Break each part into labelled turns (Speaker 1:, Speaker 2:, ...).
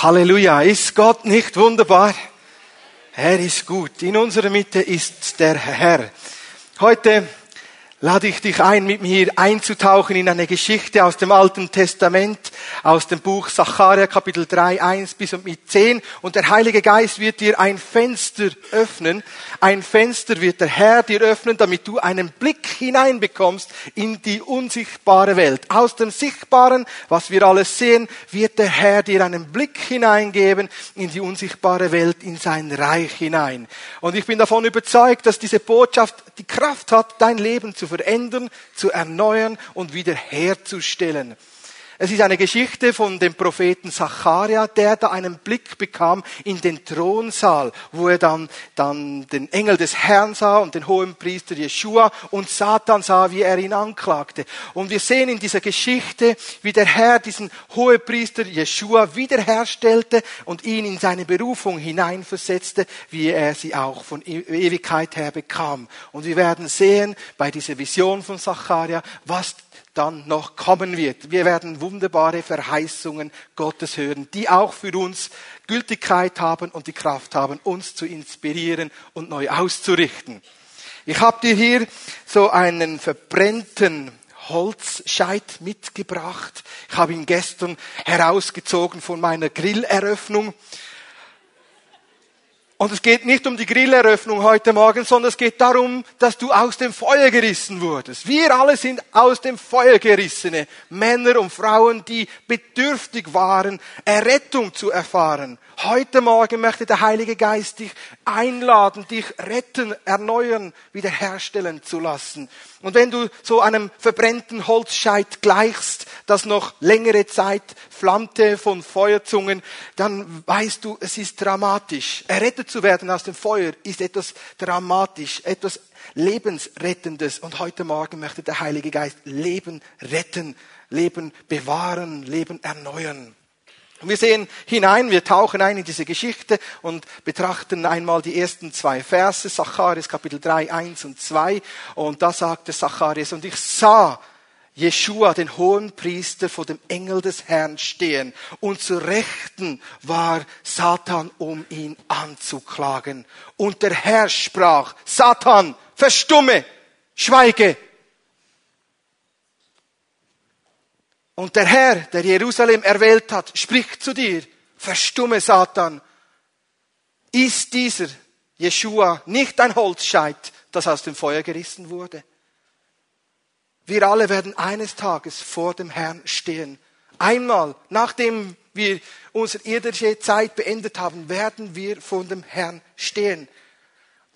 Speaker 1: Halleluja. Ist Gott nicht wunderbar? Er ist gut. In unserer Mitte ist der Herr. Heute lade ich dich ein, mit mir einzutauchen in eine Geschichte aus dem Alten Testament, aus dem Buch Sacharja Kapitel 3, 1 bis und mit 10. Und der Heilige Geist wird dir ein Fenster öffnen. Ein Fenster wird der Herr dir öffnen, damit du einen Blick hineinbekommst in die unsichtbare Welt. Aus dem Sichtbaren, was wir alles sehen, wird der Herr dir einen Blick hineingeben in die unsichtbare Welt, in sein Reich hinein. Und ich bin davon überzeugt, dass diese Botschaft die Kraft hat, dein Leben zu verändern, zu erneuern und wiederherzustellen. Es ist eine Geschichte von dem Propheten Zacharia, der da einen Blick bekam in den Thronsaal, wo er dann, dann den Engel des Herrn sah und den hohen Priester Jeshua und Satan sah, wie er ihn anklagte. Und wir sehen in dieser Geschichte, wie der Herr diesen hohen Priester Jeshua wiederherstellte und ihn in seine Berufung hineinversetzte, wie er sie auch von e-, Ewigkeit her bekam. Und wir werden sehen bei dieser Vision von Zacharia, was dann noch kommen wird. Wir werden wunderbare Verheißungen Gottes hören, die auch für uns Gültigkeit haben und die Kraft haben, uns zu inspirieren und neu auszurichten. Ich habe dir hier so einen verbrennten Holzscheit mitgebracht. Ich habe ihn gestern herausgezogen von meiner Grilleröffnung. Und es geht nicht um die Grilleröffnung heute Morgen, sondern es geht darum, dass du aus dem Feuer gerissen wurdest. Wir alle sind aus dem Feuer gerissene Männer und Frauen, die bedürftig waren, Errettung zu erfahren. Heute Morgen möchte der Heilige Geist dich einladen, dich retten, erneuern, wiederherstellen zu lassen. Und wenn du so einem verbrennten Holzscheit gleichst, das noch längere Zeit flammte von Feuerzungen, dann weißt du, es ist dramatisch. Errettet zu werden aus dem Feuer ist etwas dramatisch, etwas lebensrettendes. Und heute Morgen möchte der Heilige Geist Leben retten, Leben bewahren, Leben erneuern. Wir sehen hinein, wir tauchen ein in diese Geschichte und betrachten einmal die ersten zwei Verse, Zacharias Kapitel 3, 1 und 2. Und da sagte Zacharias, und ich sah Jeshua, den hohen Priester, vor dem Engel des Herrn stehen. Und zu Rechten war Satan, um ihn anzuklagen. Und der Herr sprach, Satan, verstumme, schweige, Und der Herr, der Jerusalem erwählt hat, spricht zu dir, verstumme Satan. Ist dieser Jeshua nicht ein Holzscheit, das aus dem Feuer gerissen wurde? Wir alle werden eines Tages vor dem Herrn stehen. Einmal, nachdem wir unsere irdische Zeit beendet haben, werden wir vor dem Herrn stehen.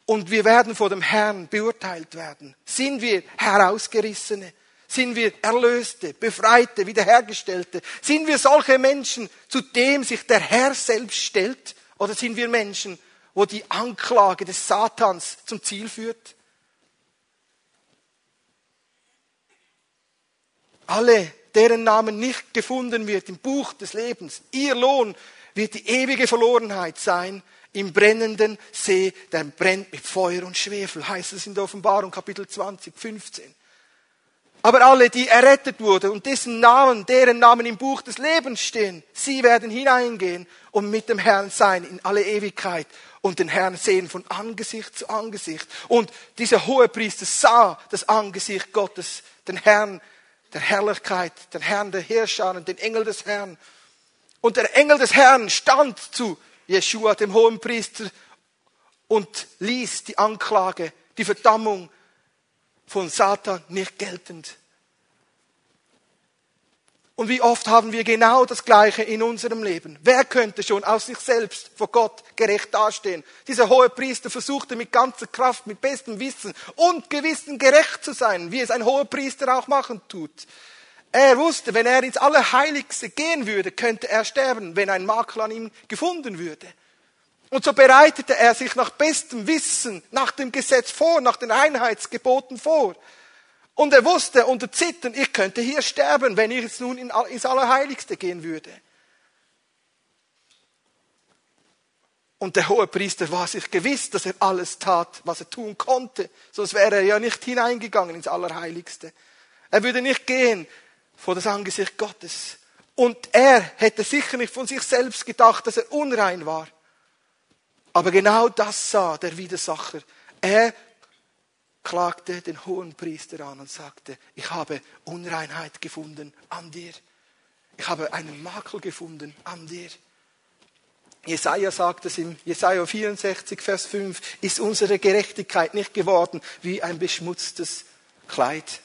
Speaker 1: Und wir werden vor dem Herrn beurteilt werden. Sind wir Herausgerissene? Sind wir Erlöste, Befreite, Wiederhergestellte? Sind wir solche Menschen, zu dem sich der Herr selbst stellt? Oder sind wir Menschen, wo die Anklage des Satans zum Ziel führt? Alle, deren Namen nicht gefunden wird im Buch des Lebens, ihr Lohn wird die ewige Verlorenheit sein im brennenden See, der brennt mit Feuer und Schwefel, heißt es in der Offenbarung Kapitel 20, 15. Aber alle, die errettet wurden und dessen Namen, deren Namen im Buch des Lebens stehen, sie werden hineingehen und mit dem Herrn sein in alle Ewigkeit und den Herrn sehen von Angesicht zu Angesicht. Und dieser hohe Priester sah das Angesicht Gottes, den Herrn der Herrlichkeit, den Herrn der Herrscher und den Engel des Herrn. Und der Engel des Herrn stand zu Jeshua, dem hohen Priester, und ließ die Anklage, die Verdammung von Satan nicht geltend. Und wie oft haben wir genau das Gleiche in unserem Leben? Wer könnte schon aus sich selbst vor Gott gerecht dastehen? Dieser hohe Priester versuchte mit ganzer Kraft, mit bestem Wissen und Gewissen gerecht zu sein, wie es ein hoher Priester auch machen tut. Er wusste, wenn er ins Allerheiligste gehen würde, könnte er sterben, wenn ein Makel an ihm gefunden würde. Und so bereitete er sich nach bestem Wissen, nach dem Gesetz vor, nach den Einheitsgeboten vor. Und er wusste unter Zittern, ich könnte hier sterben, wenn ich jetzt nun ins Allerheiligste gehen würde. Und der hohe Priester war sich gewiss, dass er alles tat, was er tun konnte. Sonst wäre er ja nicht hineingegangen ins Allerheiligste. Er würde nicht gehen vor das Angesicht Gottes Und er hätte sicher nicht von sich selbst gedacht, dass er unrein war. Aber genau das sah der Widersacher. Er klagte den hohen Priester an und sagte, ich habe Unreinheit gefunden an dir. Ich habe einen Makel gefunden an dir. Jesaja sagt es im Jesaja 64, Vers 5, ist unsere Gerechtigkeit nicht geworden wie ein beschmutztes Kleid.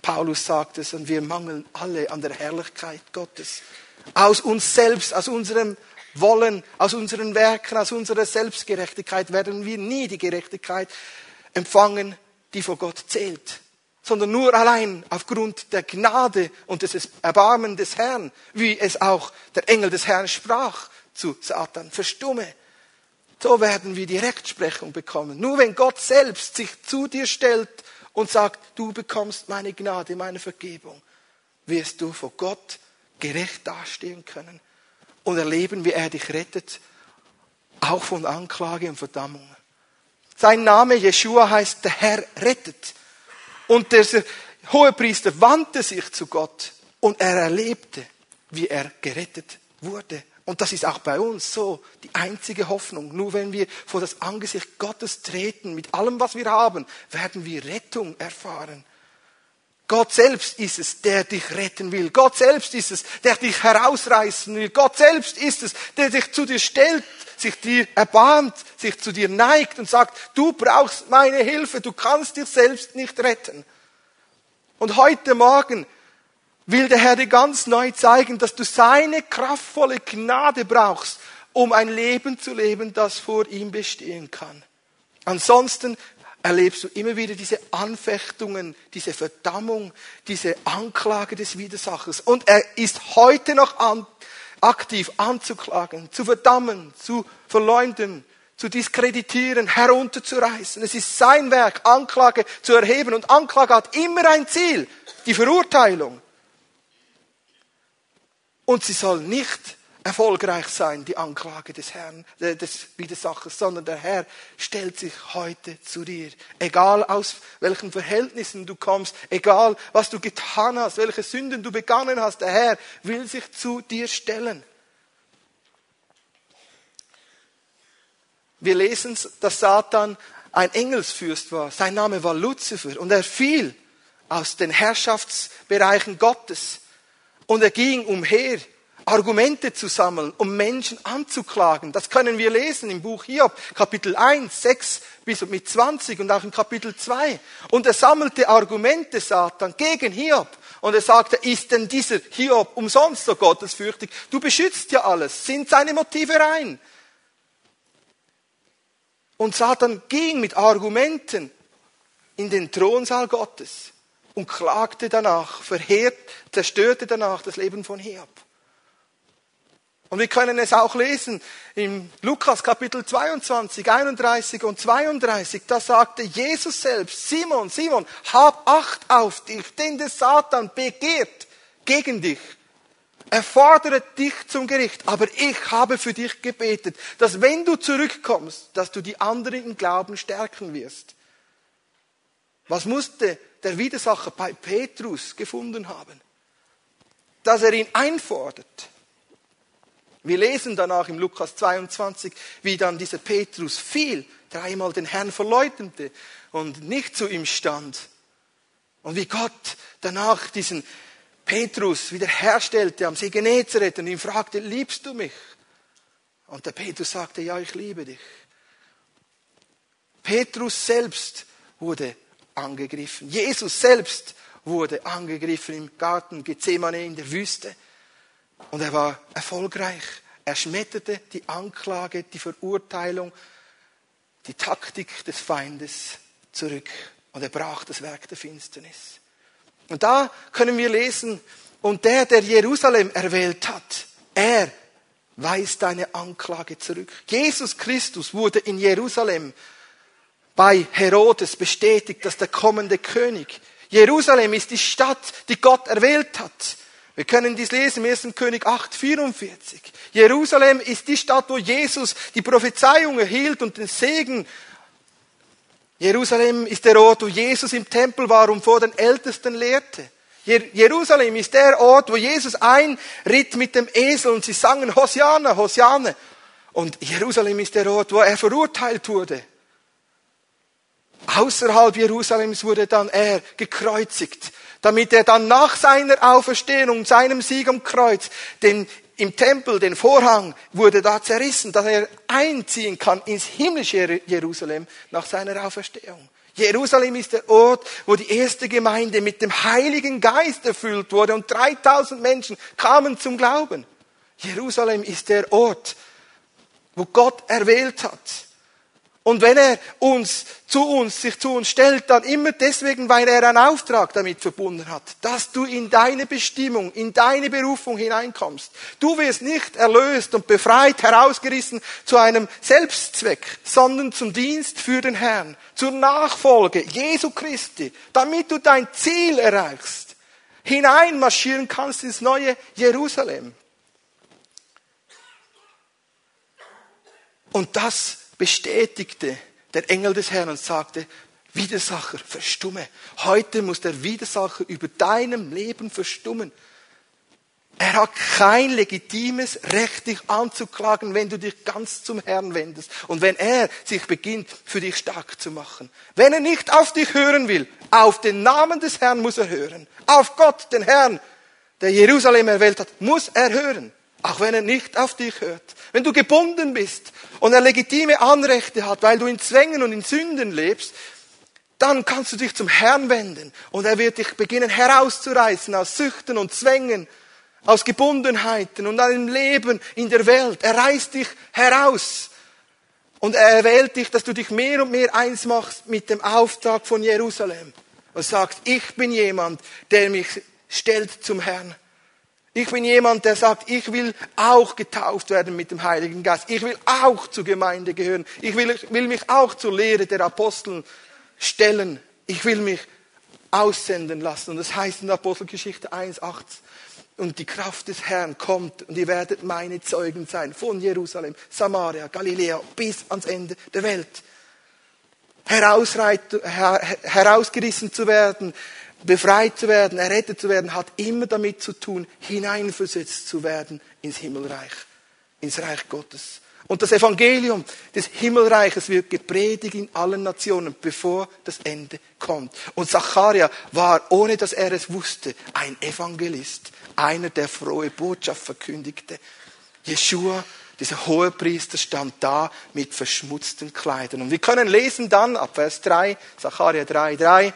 Speaker 1: Paulus sagt es und wir mangeln alle an der Herrlichkeit Gottes. Aus uns selbst, aus unserem Wollen, aus unseren Werken, aus unserer Selbstgerechtigkeit werden wir nie die Gerechtigkeit empfangen, die vor Gott zählt, sondern nur allein aufgrund der Gnade und des Erbarmen des Herrn, wie es auch der Engel des Herrn sprach zu Satan, verstumme. So werden wir die Rechtsprechung bekommen. Nur wenn Gott selbst sich zu dir stellt und sagt, du bekommst meine Gnade, meine Vergebung, wirst du vor Gott gerecht dastehen können und erleben, wie er dich rettet, auch von Anklage und Verdammung. Sein Name Jeshua heißt, der Herr rettet. Und der Hohepriester wandte sich zu Gott und er erlebte, wie er gerettet wurde. Und das ist auch bei uns so die einzige Hoffnung. Nur wenn wir vor das Angesicht Gottes treten, mit allem, was wir haben, werden wir Rettung erfahren. Gott selbst ist es, der dich retten will. Gott selbst ist es, der dich herausreißen will. Gott selbst ist es, der sich zu dir stellt, sich dir erbarmt, sich zu dir neigt und sagt, du brauchst meine Hilfe, du kannst dich selbst nicht retten. Und heute Morgen will der Herr dir ganz neu zeigen, dass du seine kraftvolle Gnade brauchst, um ein Leben zu leben, das vor ihm bestehen kann. Ansonsten erlebst du immer wieder diese Anfechtungen, diese Verdammung, diese Anklage des Widersachers. Und er ist heute noch an, aktiv anzuklagen, zu verdammen, zu verleumden, zu diskreditieren, herunterzureißen. Es ist sein Werk, Anklage zu erheben. Und Anklage hat immer ein Ziel, die Verurteilung. Und sie soll nicht erfolgreich sein, die Anklage des Herrn, äh, des Widersachers, sondern der Herr stellt sich heute zu dir. Egal aus welchen Verhältnissen du kommst, egal was du getan hast, welche Sünden du begangen hast, der Herr will sich zu dir stellen. Wir lesen, dass Satan ein Engelsfürst war. Sein Name war Luzifer und er fiel aus den Herrschaftsbereichen Gottes. Und er ging umher Argumente zu sammeln, um Menschen anzuklagen. Das können wir lesen im Buch Hiob, Kapitel 1, 6 bis mit 20 und auch in Kapitel 2. Und er sammelte Argumente, Satan, gegen Hiob. Und er sagte, ist denn dieser Hiob umsonst so gottesfürchtig? Du beschützt ja alles. Sind seine Motive rein? Und Satan ging mit Argumenten in den Thronsaal Gottes und klagte danach, verheert, zerstörte danach das Leben von Hiob. Und wir können es auch lesen im Lukas Kapitel 22, 31 und 32. Da sagte Jesus selbst, Simon, Simon, hab Acht auf dich, denn der Satan begehrt gegen dich. Er fordert dich zum Gericht, aber ich habe für dich gebetet, dass wenn du zurückkommst, dass du die anderen im Glauben stärken wirst. Was musste der Widersacher bei Petrus gefunden haben? Dass er ihn einfordert wir lesen danach im Lukas 22, wie dann dieser Petrus fiel, dreimal den Herrn verleugnete und nicht zu ihm stand. Und wie Gott danach diesen Petrus wiederherstellte am See Genezareth und ihn fragte, liebst du mich? Und der Petrus sagte, ja, ich liebe dich. Petrus selbst wurde angegriffen. Jesus selbst wurde angegriffen im Garten Gethsemane in der Wüste. Und er war erfolgreich. Er schmetterte die Anklage, die Verurteilung, die Taktik des Feindes zurück. Und er brach das Werk der Finsternis. Und da können wir lesen, und der, der Jerusalem erwählt hat, er weist deine Anklage zurück. Jesus Christus wurde in Jerusalem bei Herodes bestätigt, dass der kommende König. Jerusalem ist die Stadt, die Gott erwählt hat. Wir können dies lesen im 1. König 8, 44. Jerusalem ist die Stadt, wo Jesus die Prophezeiung erhielt und den Segen. Jerusalem ist der Ort, wo Jesus im Tempel war und vor den Ältesten lehrte. Jerusalem ist der Ort, wo Jesus einritt mit dem Esel und sie sangen Hosiane, Hosiane. Und Jerusalem ist der Ort, wo er verurteilt wurde. Außerhalb Jerusalems wurde dann er gekreuzigt, damit er dann nach seiner Auferstehung, seinem Sieg am Kreuz, den im Tempel, den Vorhang wurde da zerrissen, dass er einziehen kann ins himmlische Jerusalem nach seiner Auferstehung. Jerusalem ist der Ort, wo die erste Gemeinde mit dem Heiligen Geist erfüllt wurde und 3000 Menschen kamen zum Glauben. Jerusalem ist der Ort, wo Gott erwählt hat. Und wenn er uns zu uns, sich zu uns stellt, dann immer deswegen, weil er einen Auftrag damit verbunden hat, dass du in deine Bestimmung, in deine Berufung hineinkommst. Du wirst nicht erlöst und befreit, herausgerissen zu einem Selbstzweck, sondern zum Dienst für den Herrn, zur Nachfolge Jesu Christi, damit du dein Ziel erreichst, hineinmarschieren kannst ins neue Jerusalem. Und das bestätigte der Engel des Herrn und sagte, Widersacher, verstumme. Heute muss der Widersacher über deinem Leben verstummen. Er hat kein legitimes Recht, dich anzuklagen, wenn du dich ganz zum Herrn wendest und wenn er sich beginnt, für dich stark zu machen. Wenn er nicht auf dich hören will, auf den Namen des Herrn muss er hören. Auf Gott, den Herrn, der Jerusalem erwählt hat, muss er hören. Auch wenn er nicht auf dich hört. Wenn du gebunden bist und er legitime Anrechte hat, weil du in Zwängen und in Sünden lebst, dann kannst du dich zum Herrn wenden und er wird dich beginnen herauszureißen aus Süchten und Zwängen, aus Gebundenheiten und einem Leben in der Welt. Er reißt dich heraus und er erwählt dich, dass du dich mehr und mehr eins machst mit dem Auftrag von Jerusalem und sagst, ich bin jemand, der mich stellt zum Herrn. Ich bin jemand, der sagt, ich will auch getauft werden mit dem Heiligen Geist. Ich will auch zur Gemeinde gehören. Ich will, will mich auch zur Lehre der Apostel stellen. Ich will mich aussenden lassen. Und das heißt in der Apostelgeschichte 1,8. Und die Kraft des Herrn kommt und ihr werdet meine Zeugen sein. Von Jerusalem, Samaria, Galiläa bis ans Ende der Welt. Herausgerissen zu werden, befreit zu werden, errettet zu werden, hat immer damit zu tun, hineinversetzt zu werden ins Himmelreich, ins Reich Gottes. Und das Evangelium des Himmelreiches wird gepredigt in allen Nationen, bevor das Ende kommt. Und Zacharia war, ohne dass er es wusste, ein Evangelist, einer, der frohe Botschaft verkündigte. Jeshua, dieser hohe Priester, stand da mit verschmutzten Kleidern. Und wir können lesen dann ab Vers 3, Zacharia 3, 3,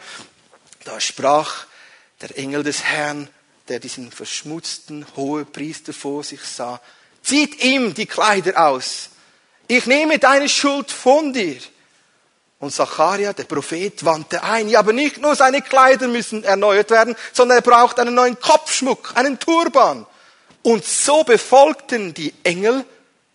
Speaker 1: da sprach der Engel des Herrn, der diesen verschmutzten Hohepriester vor sich sah, zieht ihm die Kleider aus. Ich nehme deine Schuld von dir. Und Zacharia, der Prophet, wandte ein. Ja, aber nicht nur seine Kleider müssen erneuert werden, sondern er braucht einen neuen Kopfschmuck, einen Turban. Und so befolgten die Engel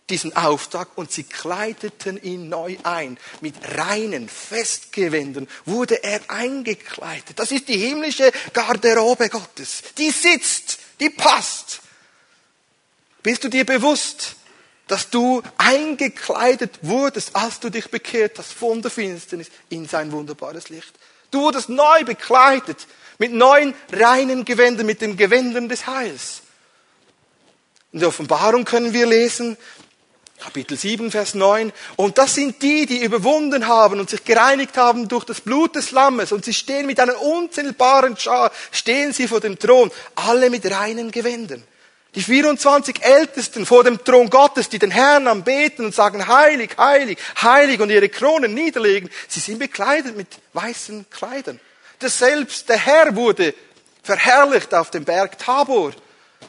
Speaker 1: diesen Auftrag und sie kleideten ihn neu ein. Mit reinen Festgewändern wurde er eingekleidet. Das ist die himmlische Garderobe Gottes. Die sitzt, die passt. Bist du dir bewusst, dass du eingekleidet wurdest, als du dich bekehrt hast von der Finsternis in sein wunderbares Licht? Du wurdest neu bekleidet mit neuen reinen Gewändern, mit den Gewändern des Heils. In der Offenbarung können wir lesen, Kapitel 7, Vers 9. Und das sind die, die überwunden haben und sich gereinigt haben durch das Blut des Lammes. Und sie stehen mit einer unzählbaren Schar, stehen sie vor dem Thron, alle mit reinen Gewändern. Die 24 Ältesten vor dem Thron Gottes, die den Herrn anbeten und sagen, heilig, heilig, heilig und ihre Kronen niederlegen, sie sind bekleidet mit weißen Kleidern. Das selbst der Herr wurde verherrlicht auf dem Berg Tabor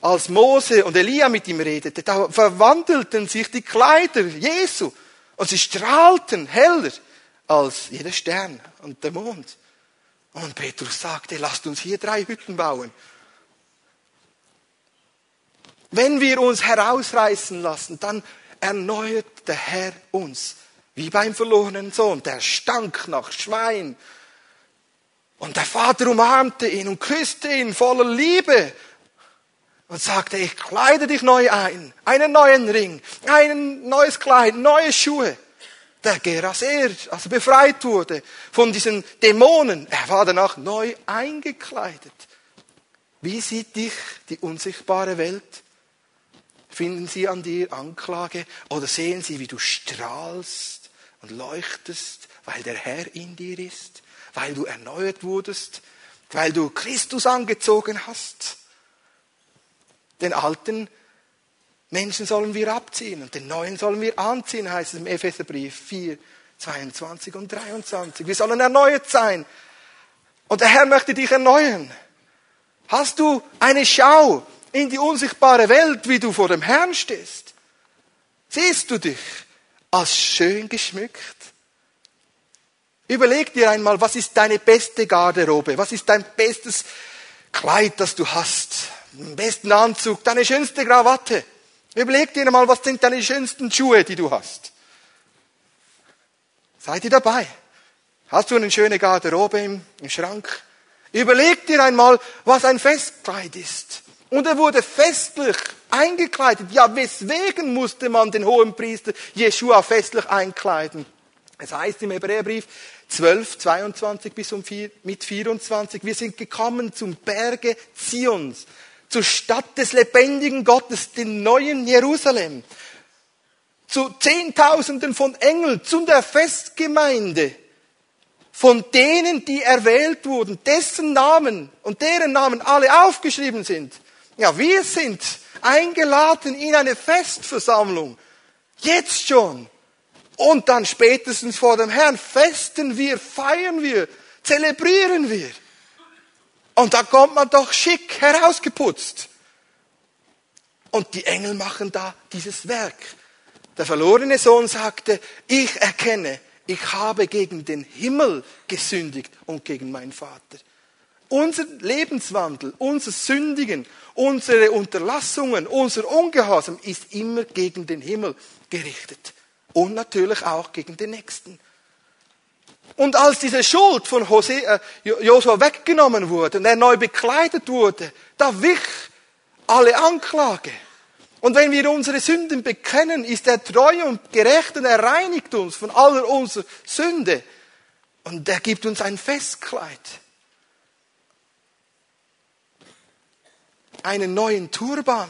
Speaker 1: als Mose und Elia mit ihm redete, da verwandelten sich die Kleider Jesu und sie strahlten heller als jeder Stern und der Mond. Und Petrus sagte, lasst uns hier drei Hütten bauen. Wenn wir uns herausreißen lassen, dann erneuert der Herr uns, wie beim verlorenen Sohn. Der stank nach Schwein. Und der Vater umarmte ihn und küsste ihn voller Liebe und sagte, ich kleide dich neu ein, einen neuen Ring, ein neues Kleid, neue Schuhe. Der Geraser, also befreit wurde von diesen Dämonen, er war danach neu eingekleidet. Wie sieht dich die unsichtbare Welt? Finden sie an dir Anklage oder sehen sie, wie du strahlst und leuchtest, weil der Herr in dir ist, weil du erneuert wurdest, weil du Christus angezogen hast? Den alten Menschen sollen wir abziehen und den neuen sollen wir anziehen, heißt es im Epheserbrief 4, 22 und 23. Wir sollen erneuert sein. Und der Herr möchte dich erneuern. Hast du eine Schau in die unsichtbare Welt, wie du vor dem Herrn stehst? Siehst du dich als schön geschmückt? Überleg dir einmal, was ist deine beste Garderobe? Was ist dein bestes Kleid, das du hast? Den besten Anzug, deine schönste Krawatte? Überleg dir einmal, was sind deine schönsten Schuhe, die du hast? Seid ihr dabei? Hast du eine schöne Garderobe im, im Schrank? Überleg dir einmal, was ein Festkleid ist. Und er wurde festlich eingekleidet. Ja, weswegen musste man den hohen Priester Jeshua festlich einkleiden? Es heißt im Hebräerbrief 12, 22 bis um 4, mit 24, wir sind gekommen zum Berge Zions, zur Stadt des lebendigen Gottes, den neuen Jerusalem, zu Zehntausenden von Engeln, zu der Festgemeinde, von denen, die erwählt wurden, dessen Namen und deren Namen alle aufgeschrieben sind. Ja, wir sind eingeladen in eine Festversammlung. Jetzt schon. Und dann spätestens vor dem Herrn festen wir, feiern wir, zelebrieren wir. Und da kommt man doch schick herausgeputzt. Und die Engel machen da dieses Werk. Der verlorene Sohn sagte, ich erkenne, ich habe gegen den Himmel gesündigt und gegen meinen Vater. Unser Lebenswandel, unser Sündigen, unsere Unterlassungen, unser Ungehorsam ist immer gegen den Himmel gerichtet. Und natürlich auch gegen den Nächsten. Und als diese Schuld von Jose, äh, Josua weggenommen wurde und er neu bekleidet wurde, da wich alle Anklage. Und wenn wir unsere Sünden bekennen, ist er treu und gerecht und er reinigt uns von aller unserer Sünde. Und er gibt uns ein Festkleid. Einen neuen Turban.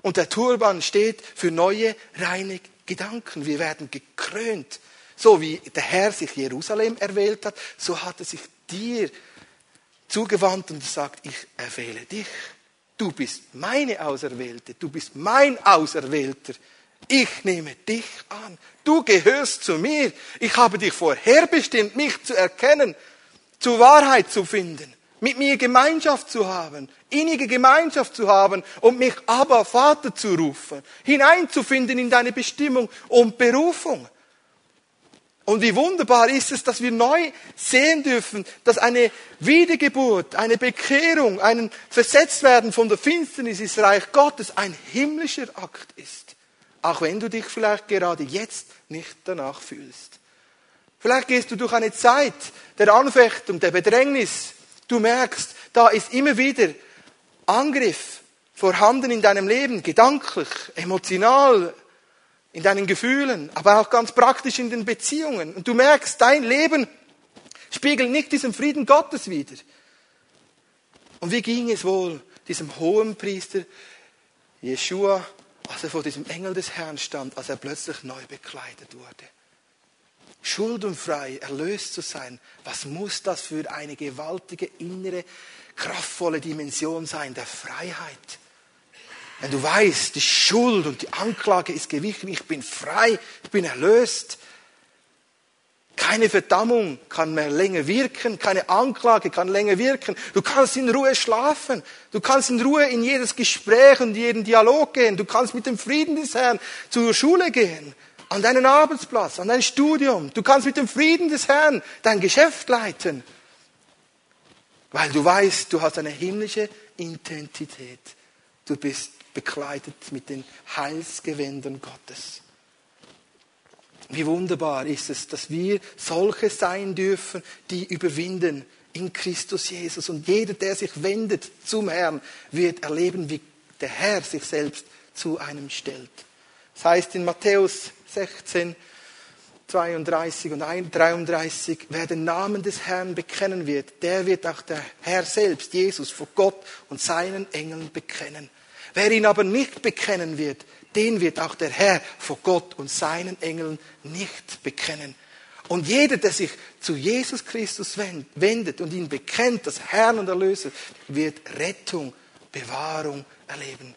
Speaker 1: Und der Turban steht für neue, reine Gedanken. Wir werden gekrönt. So wie der Herr sich Jerusalem erwählt hat, so hat er sich dir zugewandt und sagt, ich erwähle dich. Du bist meine Auserwählte, du bist mein Auserwählter. Ich nehme dich an. Du gehörst zu mir. Ich habe dich vorherbestimmt, mich zu erkennen, zur Wahrheit zu finden, mit mir Gemeinschaft zu haben, innige Gemeinschaft zu haben und mich aber Vater zu rufen, hineinzufinden in deine Bestimmung und Berufung. Und wie wunderbar ist es, dass wir neu sehen dürfen, dass eine Wiedergeburt, eine Bekehrung, ein Versetztwerden von der Finsternis ins Reich Gottes ein himmlischer Akt ist. Auch wenn du dich vielleicht gerade jetzt nicht danach fühlst. Vielleicht gehst du durch eine Zeit der Anfechtung, der Bedrängnis. Du merkst, da ist immer wieder Angriff vorhanden in deinem Leben, gedanklich, emotional, in deinen Gefühlen, aber auch ganz praktisch in den Beziehungen. Und du merkst, dein Leben spiegelt nicht diesen Frieden Gottes wider. Und wie ging es wohl diesem hohen Priester Jeshua, als er vor diesem Engel des Herrn stand, als er plötzlich neu bekleidet wurde? Schuldenfrei, erlöst zu sein, was muss das für eine gewaltige innere, kraftvolle Dimension sein der Freiheit? Wenn du weißt, die Schuld und die Anklage ist gewichen, ich bin frei, ich bin erlöst. Keine Verdammung kann mehr länger wirken, keine Anklage kann länger wirken. Du kannst in Ruhe schlafen, du kannst in Ruhe in jedes Gespräch und jeden Dialog gehen, du kannst mit dem Frieden des Herrn zur Schule gehen, an deinen Arbeitsplatz, an dein Studium. Du kannst mit dem Frieden des Herrn dein Geschäft leiten, weil du weißt, du hast eine himmlische Intensität. Du bist bekleidet mit den Heilsgewändern Gottes. Wie wunderbar ist es, dass wir solche sein dürfen, die überwinden in Christus Jesus. Und jeder, der sich wendet zum Herrn, wird erleben, wie der Herr sich selbst zu einem stellt. Das heißt in Matthäus 16, 32 und 33, wer den Namen des Herrn bekennen wird, der wird auch der Herr selbst, Jesus, vor Gott und seinen Engeln bekennen. Wer ihn aber nicht bekennen wird, den wird auch der Herr vor Gott und seinen Engeln nicht bekennen. Und jeder, der sich zu Jesus Christus wendet und ihn bekennt, das Herrn und Erlöser, wird Rettung, Bewahrung erleben.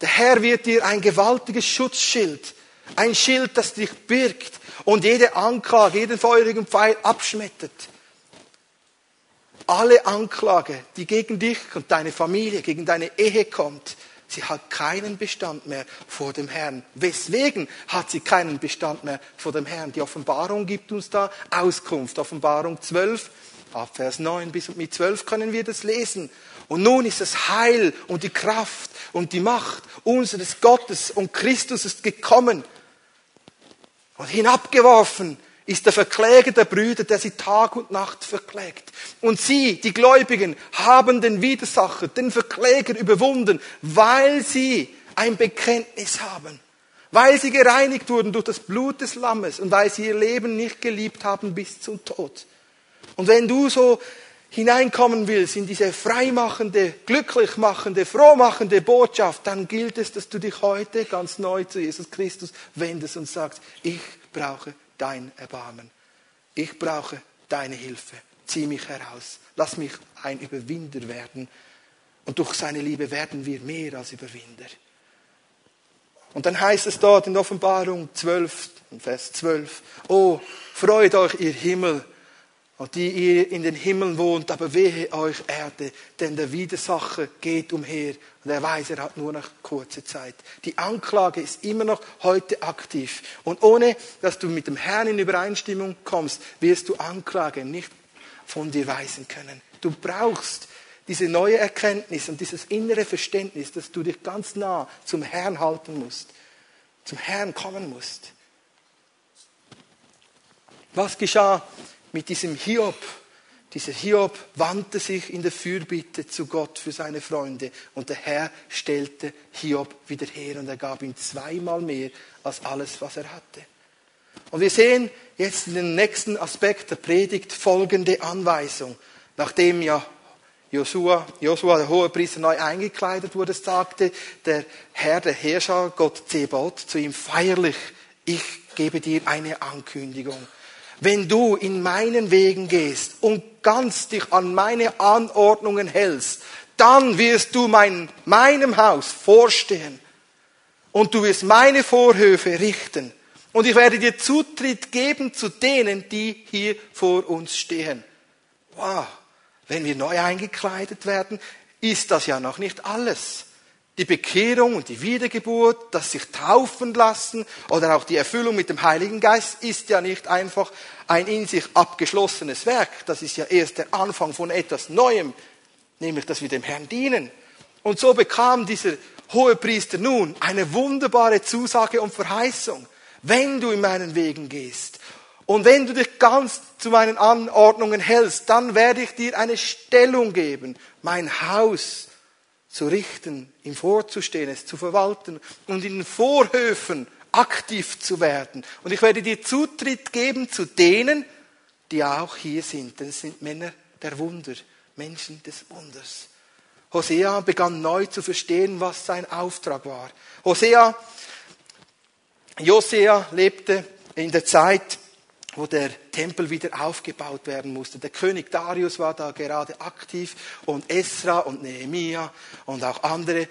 Speaker 1: Der Herr wird dir ein gewaltiges Schutzschild, ein Schild, das dich birgt und jede Anklage, jeden feurigen Pfeil abschmettert. Alle Anklage, die gegen dich und deine Familie, gegen deine Ehe kommt, Sie hat keinen Bestand mehr vor dem Herrn. Weswegen hat sie keinen Bestand mehr vor dem Herrn? Die Offenbarung gibt uns da Auskunft. Offenbarung 12, ab Vers 9 bis mit 12 können wir das lesen. Und nun ist das Heil und die Kraft und die Macht unseres Gottes und Christus ist gekommen und hinabgeworfen ist der Verkläger der Brüder, der sie Tag und Nacht verklägt. Und sie, die Gläubigen, haben den Widersacher, den Verkläger überwunden, weil sie ein Bekenntnis haben, weil sie gereinigt wurden durch das Blut des Lammes und weil sie ihr Leben nicht geliebt haben bis zum Tod. Und wenn du so hineinkommen willst in diese freimachende, glücklich machende, frohmachende Botschaft, dann gilt es, dass du dich heute ganz neu zu Jesus Christus wendest und sagst, ich brauche dein Erbarmen. Ich brauche deine Hilfe. Zieh mich heraus. Lass mich ein Überwinder werden. Und durch seine Liebe werden wir mehr als Überwinder. Und dann heißt es dort in Offenbarung 12, Vers 12, Oh, freut euch, ihr Himmel, und die ihr in den Himmeln wohnt, aber wehe euch Erde, denn der Widersacher geht umher und er weiß, er hat nur noch kurze Zeit. Die Anklage ist immer noch heute aktiv und ohne, dass du mit dem Herrn in Übereinstimmung kommst, wirst du Anklage nicht von dir weisen können. Du brauchst diese neue Erkenntnis und dieses innere Verständnis, dass du dich ganz nah zum Herrn halten musst, zum Herrn kommen musst. Was geschah mit diesem Hiob. Dieser Hiob wandte sich in der Fürbitte zu Gott für seine Freunde und der Herr stellte Hiob wieder her und er gab ihm zweimal mehr als alles, was er hatte. Und wir sehen jetzt in den nächsten Aspekt der Predigt folgende Anweisung. Nachdem ja Josua, Josua, der Hohepriester, neu eingekleidet wurde, sagte der Herr, der Herrscher, Gott Zebot, zu ihm feierlich, ich gebe dir eine Ankündigung wenn du in meinen Wegen gehst und ganz dich an meine Anordnungen hältst, dann wirst du mein, meinem Haus vorstehen und du wirst meine Vorhöfe richten und ich werde dir Zutritt geben zu denen, die hier vor uns stehen. Wow, wenn wir neu eingekleidet werden, ist das ja noch nicht alles die Bekehrung und die Wiedergeburt, das sich taufen lassen oder auch die Erfüllung mit dem Heiligen Geist ist ja nicht einfach ein in sich abgeschlossenes Werk. Das ist ja erst der Anfang von etwas Neuem, nämlich dass wir dem Herrn dienen. Und so bekam dieser Hohepriester nun eine wunderbare Zusage und Verheißung. Wenn du in meinen Wegen gehst und wenn du dich ganz zu meinen Anordnungen hältst, dann werde ich dir eine Stellung geben, mein Haus zu richten, ihm vorzustehen, es zu verwalten und in den Vorhöfen aktiv zu werden. Und ich werde dir Zutritt geben zu denen, die auch hier sind. Denn es sind Männer der Wunder, Menschen des Wunders. Hosea begann neu zu verstehen, was sein Auftrag war. Hosea, Josea lebte in der Zeit, wo der Tempel wieder aufgebaut werden musste. Der König Darius war da gerade aktiv und Esra und Nehemia und auch andere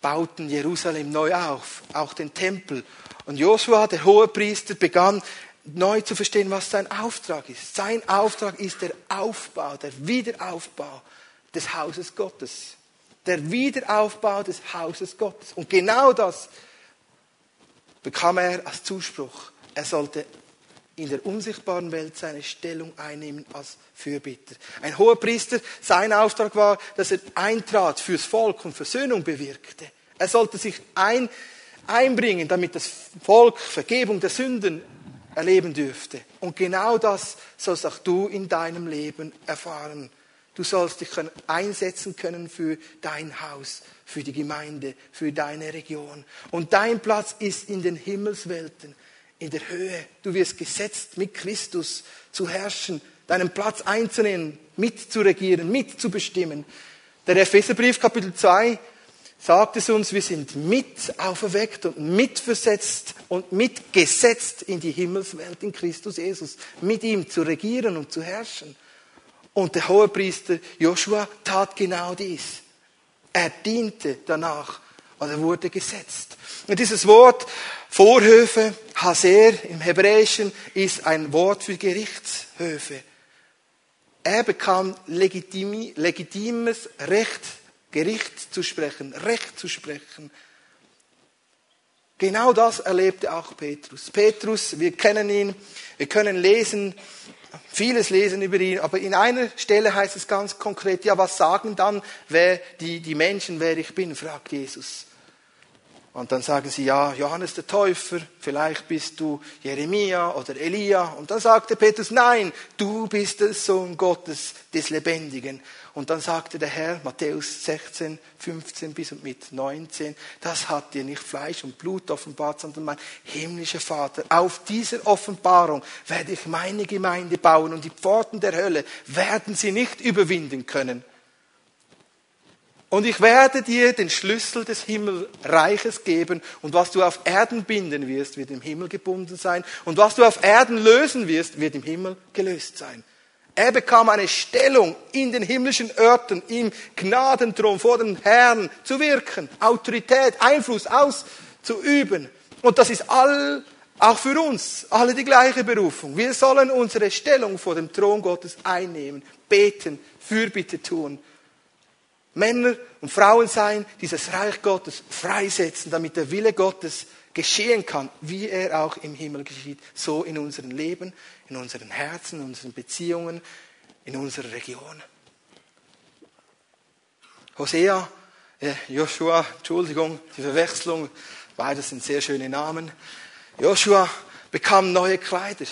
Speaker 1: bauten Jerusalem neu auf, auch den Tempel. Und Josua, der Hohepriester, begann neu zu verstehen, was sein Auftrag ist. Sein Auftrag ist der Aufbau, der Wiederaufbau des Hauses Gottes. Der Wiederaufbau des Hauses Gottes. Und genau das bekam er als Zuspruch. Er sollte in der unsichtbaren Welt seine Stellung einnehmen als Fürbitter. Ein hoher Priester, sein Auftrag war, dass er eintrat fürs Volk und Versöhnung bewirkte. Er sollte sich ein, einbringen, damit das Volk Vergebung der Sünden erleben dürfte. Und genau das sollst auch du in deinem Leben erfahren. Du sollst dich einsetzen können für dein Haus, für die Gemeinde, für deine Region. Und dein Platz ist in den Himmelswelten in der Höhe. Du wirst gesetzt, mit Christus zu herrschen, deinen Platz einzunehmen, mitzuregieren, mitzubestimmen. Der Epheserbrief Kapitel 2 sagt es uns, wir sind mit auferweckt und mitversetzt und mitgesetzt in die Himmelswelt in Christus Jesus, mit ihm zu regieren und zu herrschen. Und der Hohepriester Joshua tat genau dies. Er diente danach oder wurde gesetzt. Und dieses Wort Vorhöfe, Haser im Hebräischen, ist ein Wort für Gerichtshöfe. Er bekam legitimi, legitimes Recht, Gericht zu sprechen, Recht zu sprechen. Genau das erlebte auch Petrus. Petrus, wir kennen ihn, wir können lesen, vieles lesen über ihn, aber in einer Stelle heißt es ganz konkret, ja, was sagen dann wer, die, die Menschen, wer ich bin, fragt Jesus. Und dann sagen sie, ja, Johannes der Täufer, vielleicht bist du Jeremia oder Elia. Und dann sagte Petrus, nein, du bist der Sohn Gottes, des Lebendigen. Und dann sagte der Herr, Matthäus 16, 15 bis und mit 19, das hat dir nicht Fleisch und Blut offenbart, sondern mein himmlischer Vater. Auf dieser Offenbarung werde ich meine Gemeinde bauen und die Pforten der Hölle werden sie nicht überwinden können. Und ich werde dir den Schlüssel des Himmelreiches geben. Und was du auf Erden binden wirst, wird im Himmel gebunden sein. Und was du auf Erden lösen wirst, wird im Himmel gelöst sein. Er bekam eine Stellung in den himmlischen Örtern, im Gnadenthron vor dem Herrn zu wirken, Autorität, Einfluss auszuüben. Und das ist all, auch für uns, alle die gleiche Berufung. Wir sollen unsere Stellung vor dem Thron Gottes einnehmen, beten, Fürbitte tun Männer und Frauen sein, dieses Reich Gottes freisetzen, damit der Wille Gottes geschehen kann, wie er auch im Himmel geschieht, so in unserem Leben, in unseren Herzen, in unseren Beziehungen, in unserer Region. Hosea, äh, Joshua, Entschuldigung, die Verwechslung, beides sind sehr schöne Namen. Joshua bekam neue Kleider.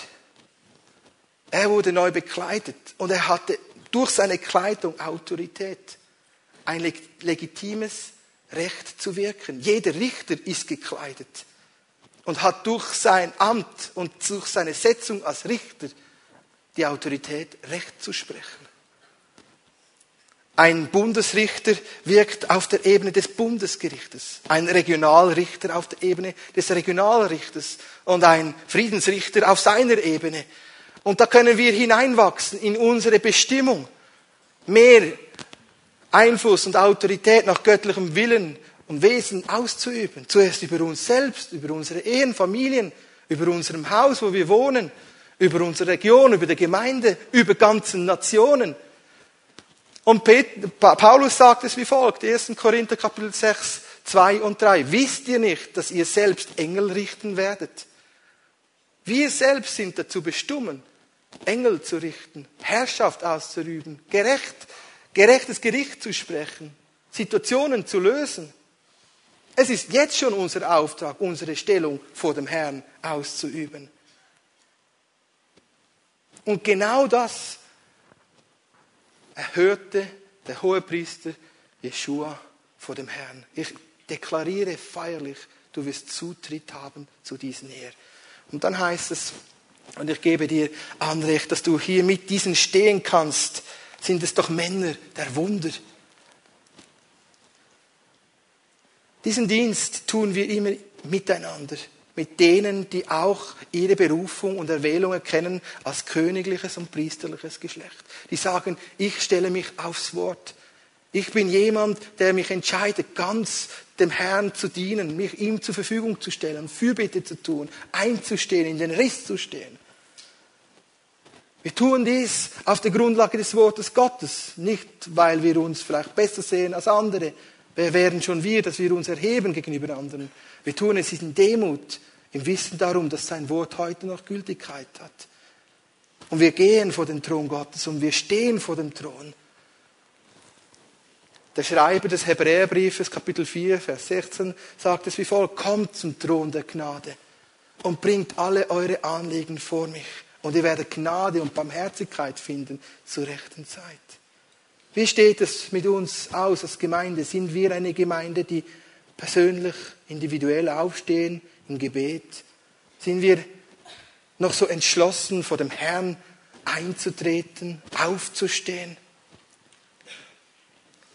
Speaker 1: Er wurde neu bekleidet und er hatte durch seine Kleidung Autorität ein legitimes Recht zu wirken. Jeder Richter ist gekleidet und hat durch sein Amt und durch seine Setzung als Richter die Autorität, Recht zu sprechen. Ein Bundesrichter wirkt auf der Ebene des Bundesgerichtes, ein Regionalrichter auf der Ebene des Regionalrichters und ein Friedensrichter auf seiner Ebene. Und da können wir hineinwachsen in unsere Bestimmung, mehr Einfluss und Autorität nach göttlichem Willen und Wesen auszuüben. Zuerst über uns selbst, über unsere Ehen, Familien, über unserem Haus, wo wir wohnen, über unsere Region, über die Gemeinde, über ganzen Nationen. Und Paulus sagt es wie folgt, 1. Korinther Kapitel 6, 2 und 3. Wisst ihr nicht, dass ihr selbst Engel richten werdet? Wir selbst sind dazu bestimmt, Engel zu richten, Herrschaft auszuüben, gerecht gerechtes Gericht zu sprechen, Situationen zu lösen. Es ist jetzt schon unser Auftrag, unsere Stellung vor dem Herrn auszuüben. Und genau das erhörte der Hohepriester Jeshua vor dem Herrn. Ich deklariere feierlich, du wirst Zutritt haben zu diesem Heer. Und dann heißt es, und ich gebe dir Anrecht, dass du hier mit diesen stehen kannst, sind es doch Männer der Wunder. Diesen Dienst tun wir immer miteinander, mit denen, die auch ihre Berufung und Erwählung erkennen als königliches und priesterliches Geschlecht. Die sagen, ich stelle mich aufs Wort. Ich bin jemand, der mich entscheidet, ganz dem Herrn zu dienen, mich ihm zur Verfügung zu stellen, Fürbitte zu tun, einzustehen, in den Riss zu stehen. Wir tun dies auf der Grundlage des Wortes Gottes, nicht weil wir uns vielleicht besser sehen als andere. Wer wären schon wir, dass wir uns erheben gegenüber anderen? Wir tun es in Demut, im Wissen darum, dass sein Wort heute noch Gültigkeit hat. Und wir gehen vor den Thron Gottes und wir stehen vor dem Thron. Der Schreiber des Hebräerbriefes, Kapitel 4, Vers 16, sagt es wie folgt, kommt zum Thron der Gnade und bringt alle eure Anliegen vor mich und ihr werdet Gnade und Barmherzigkeit finden zur rechten Zeit. Wie steht es mit uns aus als Gemeinde? Sind wir eine Gemeinde, die persönlich, individuell aufstehen im Gebet? Sind wir noch so entschlossen vor dem Herrn einzutreten, aufzustehen?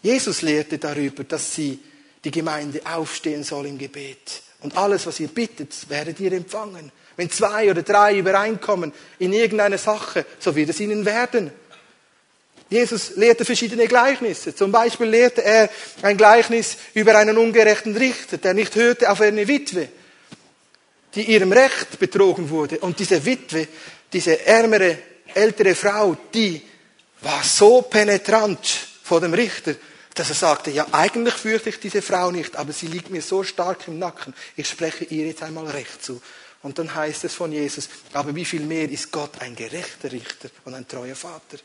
Speaker 1: Jesus lehrte darüber, dass sie die Gemeinde aufstehen soll im Gebet. Und alles, was ihr bittet, werdet ihr empfangen. Wenn zwei oder drei übereinkommen in irgendeiner Sache, so wird es ihnen werden. Jesus lehrte verschiedene Gleichnisse. Zum Beispiel lehrte er ein Gleichnis über einen ungerechten Richter, der nicht hörte auf eine Witwe, die ihrem Recht betrogen wurde. Und diese Witwe, diese ärmere, ältere Frau, die war so penetrant vor dem Richter, dass er sagte, ja, eigentlich fürchte ich diese Frau nicht, aber sie liegt mir so stark im Nacken, ich spreche ihr jetzt einmal Recht zu. Und dann heißt es von Jesus, aber wie viel mehr ist Gott ein gerechter Richter und ein treuer Vater,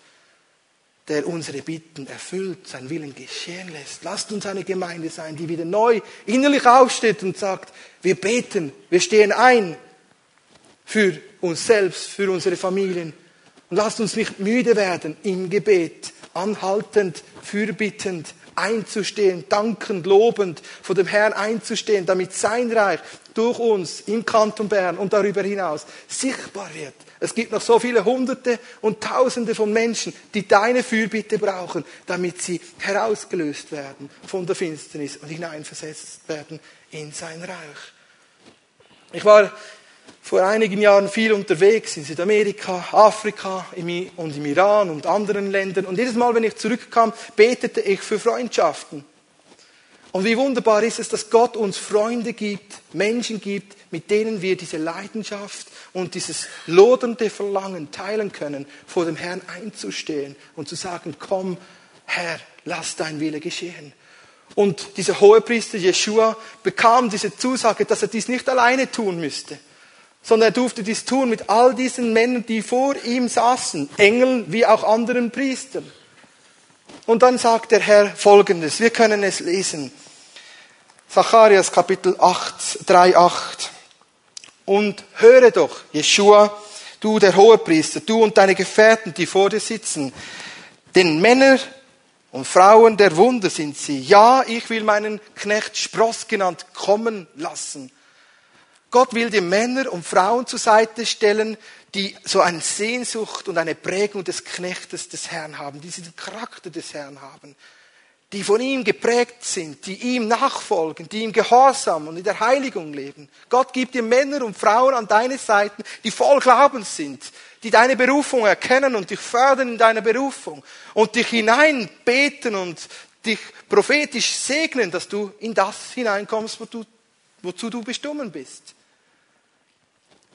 Speaker 1: der unsere Bitten erfüllt, sein Willen geschehen lässt. Lasst uns eine Gemeinde sein, die wieder neu innerlich aufsteht und sagt, wir beten, wir stehen ein für uns selbst, für unsere Familien. Und lasst uns nicht müde werden im Gebet, anhaltend, fürbittend, einzustehen, dankend, lobend vor dem Herrn einzustehen, damit sein Reich durch uns im Kanton Bern und darüber hinaus sichtbar wird. Es gibt noch so viele Hunderte und Tausende von Menschen, die deine Fürbitte brauchen, damit sie herausgelöst werden von der Finsternis und hineinversetzt werden in sein Reich. Ich war vor einigen Jahren viel unterwegs in Südamerika, Afrika und im Iran und anderen Ländern. Und jedes Mal, wenn ich zurückkam, betete ich für Freundschaften. Und wie wunderbar ist es, dass Gott uns Freunde gibt, Menschen gibt, mit denen wir diese Leidenschaft und dieses lodernde Verlangen teilen können, vor dem Herrn einzustehen und zu sagen, komm, Herr, lass dein Wille geschehen. Und dieser Hohepriester Jeshua bekam diese Zusage, dass er dies nicht alleine tun müsste, sondern er durfte dies tun mit all diesen Männern, die vor ihm saßen, Engeln wie auch anderen Priestern. Und dann sagt der Herr Folgendes, wir können es lesen. Zacharias Kapitel 8, 3, 8. Und höre doch, Jeshua, du der Hohepriester, du und deine Gefährten, die vor dir sitzen, denn Männer und Frauen der Wunder sind sie. Ja, ich will meinen Knecht Spross genannt kommen lassen. Gott will die Männer und Frauen zur Seite stellen, die so eine Sehnsucht und eine Prägung des Knechtes des Herrn haben, die diesen Charakter des Herrn haben, die von ihm geprägt sind, die ihm nachfolgen, die ihm gehorsam und in der Heiligung leben. Gott gibt dir Männer und Frauen an deine Seiten, die voll Glaubens sind, die deine Berufung erkennen und dich fördern in deiner Berufung und dich hineinbeten und dich prophetisch segnen, dass du in das hineinkommst, wo du, wozu du bestimmt bist.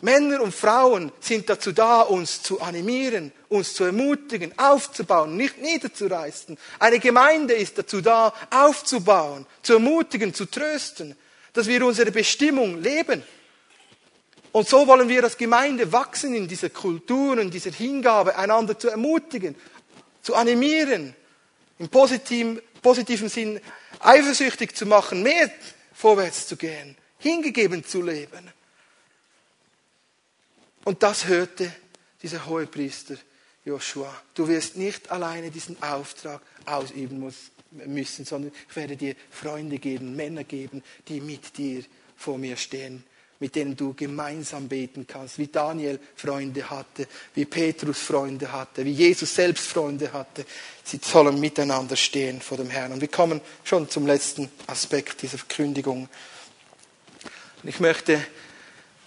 Speaker 1: Männer und Frauen sind dazu da, uns zu animieren, uns zu ermutigen, aufzubauen, nicht niederzureißen. Eine Gemeinde ist dazu da, aufzubauen, zu ermutigen, zu trösten, dass wir unsere Bestimmung leben. Und so wollen wir als Gemeinde wachsen in dieser Kultur und dieser Hingabe, einander zu ermutigen, zu animieren, im positiven, positiven Sinn eifersüchtig zu machen, mehr vorwärts zu gehen, hingegeben zu leben. Und das hörte dieser hohe Priester Joshua. Du wirst nicht alleine diesen Auftrag ausüben müssen, sondern ich werde dir Freunde geben, Männer geben, die mit dir vor mir stehen, mit denen du gemeinsam beten kannst, wie Daniel Freunde hatte, wie Petrus Freunde hatte, wie Jesus selbst Freunde hatte. Sie sollen miteinander stehen vor dem Herrn. Und wir kommen schon zum letzten Aspekt dieser Verkündigung. ich möchte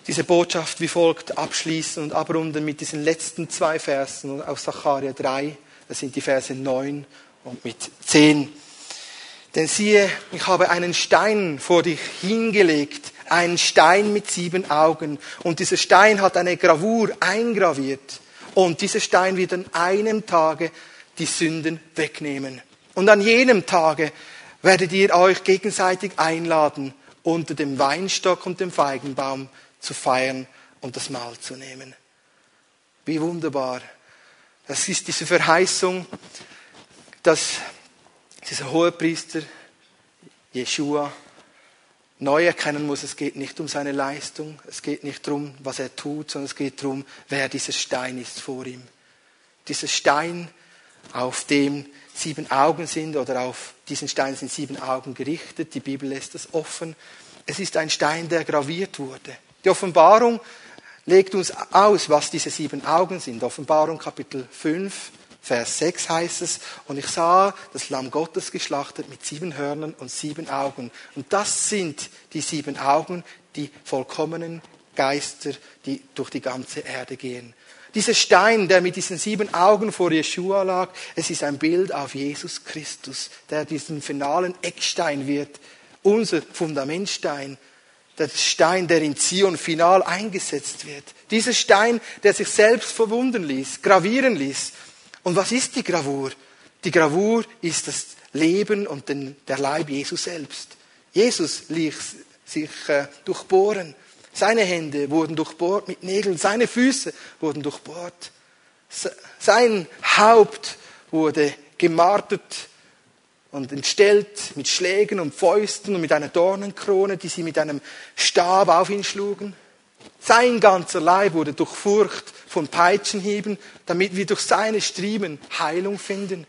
Speaker 1: diese Botschaft wie folgt abschließen und abrunden mit diesen letzten zwei Versen aus Sacharja 3. Das sind die Verse 9 und mit 10. Denn siehe, ich habe einen Stein vor dich hingelegt, einen Stein mit sieben Augen. Und dieser Stein hat eine Gravur eingraviert. Und dieser Stein wird an einem Tage die Sünden wegnehmen. Und an jenem Tage werdet ihr euch gegenseitig einladen unter dem Weinstock und dem Feigenbaum zu feiern und das Mahl zu nehmen. Wie wunderbar. Das ist diese Verheißung, dass dieser Hohepriester Jeshua neu erkennen muss, es geht nicht um seine Leistung, es geht nicht darum, was er tut, sondern es geht darum, wer dieser Stein ist vor ihm. Dieser Stein, auf dem sieben Augen sind oder auf diesen Stein sind sieben Augen gerichtet, die Bibel lässt das offen. Es ist ein Stein, der graviert wurde. Die Offenbarung legt uns aus, was diese sieben Augen sind. Offenbarung Kapitel 5, Vers 6 heißt es, und ich sah das Lamm Gottes geschlachtet mit sieben Hörnern und sieben Augen. Und das sind die sieben Augen, die vollkommenen Geister, die durch die ganze Erde gehen. Dieser Stein, der mit diesen sieben Augen vor Jeshua lag, es ist ein Bild auf Jesus Christus, der diesen finalen Eckstein wird, unser Fundamentstein, der Stein, der in Zion final eingesetzt wird. Dieser Stein, der sich selbst verwunden ließ, gravieren ließ. Und was ist die Gravur? Die Gravur ist das Leben und der Leib Jesu selbst. Jesus ließ sich äh, durchbohren. Seine Hände wurden durchbohrt mit Nägeln, seine Füße wurden durchbohrt. Sein Haupt wurde gemartert und entstellt mit Schlägen und Fäusten und mit einer Dornenkrone, die sie mit einem Stab auf ihn schlugen. Sein ganzer Leib wurde durchfurcht von Peitschenhieben, damit wir durch seine Striemen Heilung finden.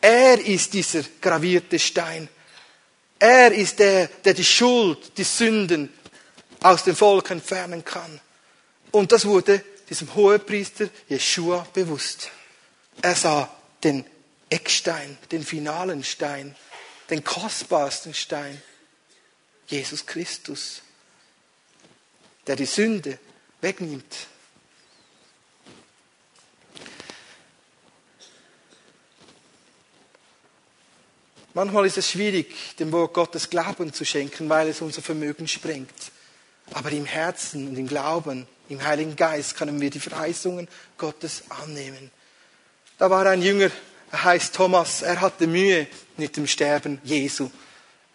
Speaker 1: Er ist dieser gravierte Stein. Er ist der, der die Schuld, die Sünden aus dem Volk entfernen kann. Und das wurde diesem Hohepriester Jeshua bewusst. Er sah den Eckstein, den finalen Stein, den kostbarsten Stein, Jesus Christus, der die Sünde wegnimmt. Manchmal ist es schwierig, dem Wort Gottes Glauben zu schenken, weil es unser Vermögen sprengt. Aber im Herzen und im Glauben, im Heiligen Geist können wir die Verheißungen Gottes annehmen. Da war ein Jünger, er heißt Thomas, er hatte Mühe mit dem Sterben Jesu.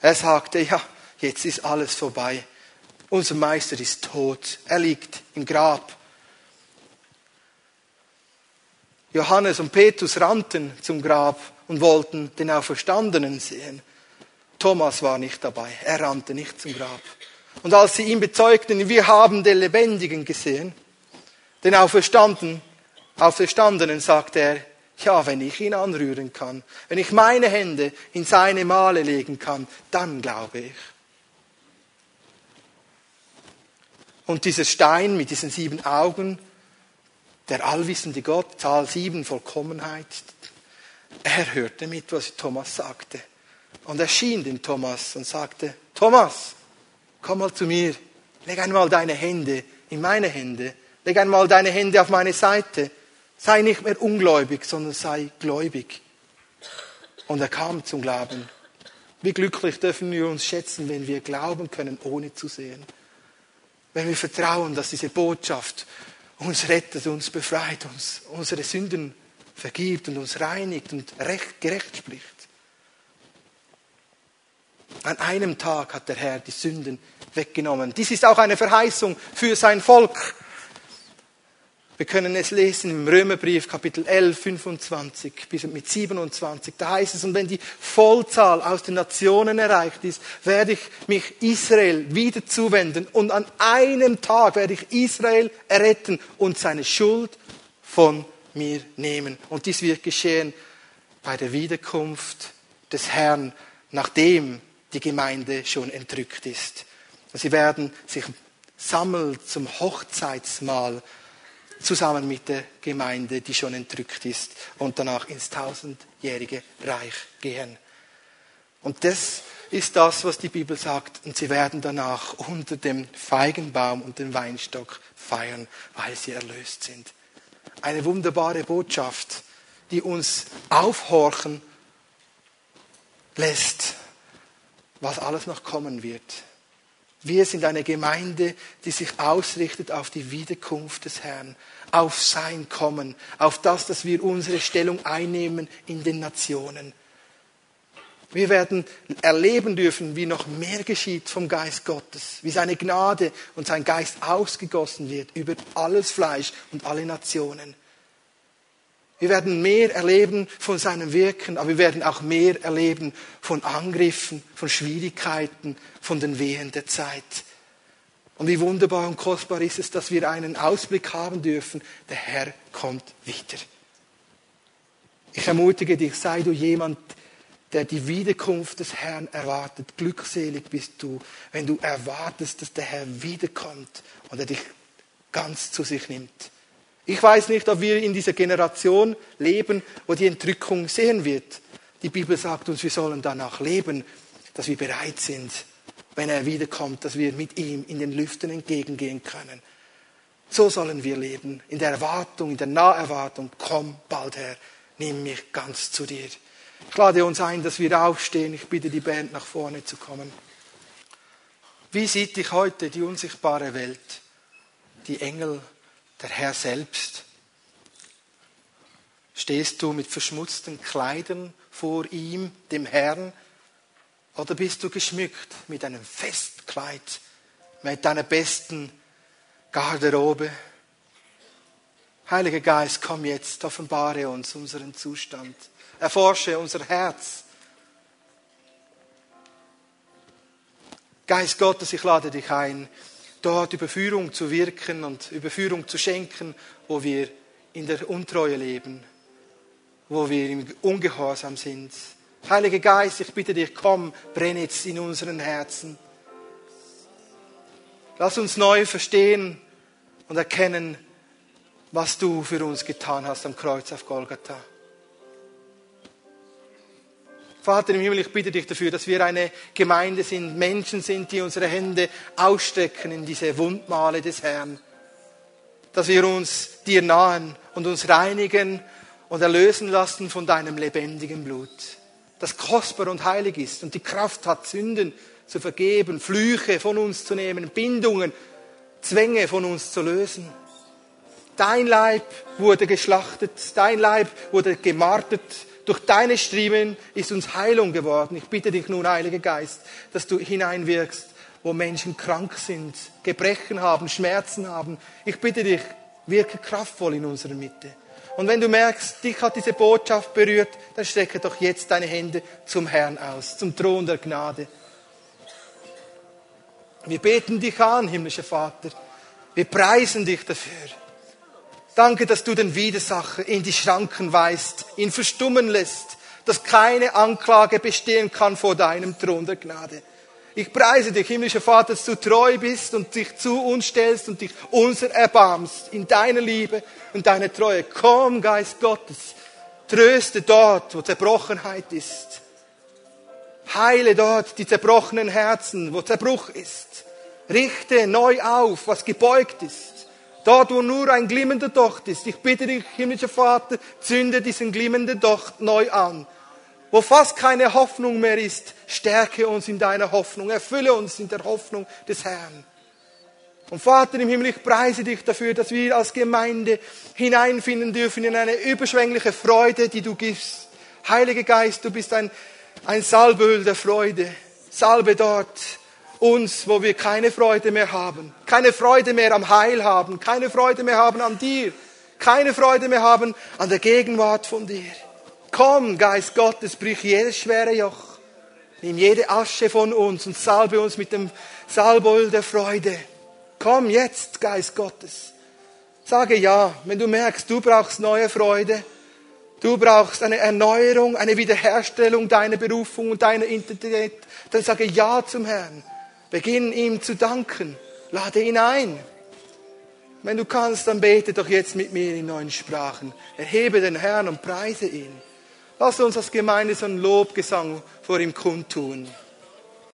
Speaker 1: Er sagte, ja, jetzt ist alles vorbei. Unser Meister ist tot. Er liegt im Grab. Johannes und Petrus rannten zum Grab und wollten den Auferstandenen sehen. Thomas war nicht dabei. Er rannte nicht zum Grab. Und als sie ihm bezeugten, wir haben den Lebendigen gesehen, den Auferstandenen, Auferstandenen, sagte er, ja, wenn ich ihn anrühren kann, wenn ich meine Hände in seine Male legen kann, dann glaube ich. Und dieser Stein mit diesen sieben Augen, der allwissende Gott, Zahl sieben, Vollkommenheit, er hörte mit, was Thomas sagte. Und er schien dem Thomas und sagte, Thomas, komm mal zu mir, leg einmal deine Hände in meine Hände, leg einmal deine Hände auf meine Seite, sei nicht mehr ungläubig, sondern sei gläubig. Und er kam zum Glauben. Wie glücklich dürfen wir uns schätzen, wenn wir glauben können, ohne zu sehen. Wenn wir vertrauen, dass diese Botschaft uns rettet, uns befreit, uns unsere Sünden vergibt und uns reinigt und recht, gerecht spricht. An einem Tag hat der Herr die Sünden weggenommen. Dies ist auch eine Verheißung für sein Volk. Wir können es lesen im Römerbrief Kapitel 11, 25 bis mit 27. Da heißt es, und wenn die Vollzahl aus den Nationen erreicht ist, werde ich mich Israel wieder zuwenden und an einem Tag werde ich Israel erretten und seine Schuld von mir nehmen. Und dies wird geschehen bei der Wiederkunft des Herrn, nachdem die Gemeinde schon entrückt ist. Sie werden sich sammeln zum Hochzeitsmahl zusammen mit der Gemeinde, die schon entrückt ist und danach ins tausendjährige Reich gehen. Und das ist das, was die Bibel sagt. Und sie werden danach unter dem Feigenbaum und dem Weinstock feiern, weil sie erlöst sind. Eine wunderbare Botschaft, die uns aufhorchen lässt, was alles noch kommen wird. Wir sind eine Gemeinde, die sich ausrichtet auf die Wiederkunft des Herrn, auf sein Kommen, auf das, dass wir unsere Stellung einnehmen in den Nationen. Wir werden erleben dürfen, wie noch mehr geschieht vom Geist Gottes, wie seine Gnade und sein Geist ausgegossen wird über alles Fleisch und alle Nationen. Wir werden mehr erleben von seinem Wirken, aber wir werden auch mehr erleben von Angriffen, von Schwierigkeiten, von den Wehen der Zeit. Und wie wunderbar und kostbar ist es, dass wir einen Ausblick haben dürfen. Der Herr kommt wieder. Ich ermutige dich, sei du jemand, der die Wiederkunft des Herrn erwartet. Glückselig bist du, wenn du erwartest, dass der Herr wiederkommt und er dich ganz zu sich nimmt. Ich weiß nicht, ob wir in dieser Generation leben, wo die Entrückung sehen wird. Die Bibel sagt uns, wir sollen danach leben, dass wir bereit sind, wenn er wiederkommt, dass wir mit ihm in den Lüften entgegengehen können. So sollen wir leben, in der Erwartung, in der Naherwartung. Komm bald her, nimm mich ganz zu dir. Ich lade uns ein, dass wir aufstehen. Ich bitte die Band nach vorne zu kommen. Wie sieht dich heute die unsichtbare Welt, die Engel, der Herr selbst? Stehst du mit verschmutzten Kleidern vor ihm, dem Herrn, oder bist du geschmückt mit einem Festkleid, mit deiner besten Garderobe? Heiliger Geist, komm jetzt, offenbare uns unseren Zustand, erforsche unser Herz. Geist Gottes, ich lade dich ein, dort Überführung zu wirken und Überführung zu schenken, wo wir in der Untreue leben, wo wir im Ungehorsam sind. Heiliger Geist, ich bitte dich, komm, brenne jetzt in unseren Herzen. Lass uns neu verstehen und erkennen, was du für uns getan hast am Kreuz auf Golgatha. Vater im Himmel, ich bitte dich dafür, dass wir eine Gemeinde sind, Menschen sind, die unsere Hände ausstrecken in diese Wundmale des Herrn. Dass wir uns dir nahen und uns reinigen und erlösen lassen von deinem lebendigen Blut. Das kostbar und heilig ist und die Kraft hat, Sünden zu vergeben, Flüche von uns zu nehmen, Bindungen, Zwänge von uns zu lösen. Dein Leib wurde geschlachtet, dein Leib wurde gemartet, durch deine Striemen ist uns Heilung geworden. Ich bitte dich nun, Heiliger Geist, dass du hineinwirkst, wo Menschen krank sind, Gebrechen haben, Schmerzen haben. Ich bitte dich, wirke kraftvoll in unserer Mitte. Und wenn du merkst, dich hat diese Botschaft berührt, dann strecke doch jetzt deine Hände zum Herrn aus, zum Thron der Gnade. Wir beten dich an, himmlischer Vater. Wir preisen dich dafür. Danke, dass du den Widersacher in die Schranken weist, ihn verstummen lässt, dass keine Anklage bestehen kann vor deinem Thron der Gnade. Ich preise dich, himmlischer Vater, dass du treu bist und dich zu uns stellst und dich unser erbarmst in deiner Liebe und deiner Treue. Komm, Geist Gottes, tröste dort, wo Zerbrochenheit ist. Heile dort die zerbrochenen Herzen, wo Zerbruch ist. Richte neu auf, was gebeugt ist. Dort, wo nur ein glimmender Docht ist. Ich bitte dich, himmlischer Vater, zünde diesen glimmenden Docht neu an. Wo fast keine Hoffnung mehr ist, stärke uns in deiner Hoffnung. Erfülle uns in der Hoffnung des Herrn. Und Vater im Himmel, ich preise dich dafür, dass wir als Gemeinde hineinfinden dürfen in eine überschwängliche Freude, die du gibst. Heiliger Geist, du bist ein, ein Salböl der Freude. Salbe dort uns, wo wir keine Freude mehr haben, keine Freude mehr am Heil haben, keine Freude mehr haben an dir, keine Freude mehr haben an der Gegenwart von dir. Komm, Geist Gottes, brich jedes schwere Joch, nimm jede Asche von uns und salbe uns mit dem Salböl der Freude. Komm jetzt, Geist Gottes. Sage ja, wenn du merkst, du brauchst neue Freude, du brauchst eine Erneuerung, eine Wiederherstellung deiner Berufung und deiner Identität, dann sage ja zum Herrn. Beginn ihm zu danken. Lade ihn ein. Wenn du kannst, dann bete doch jetzt mit mir in neuen Sprachen. Erhebe den Herrn und preise ihn. Lass uns als Gemeinde so einen Lobgesang vor ihm kundtun.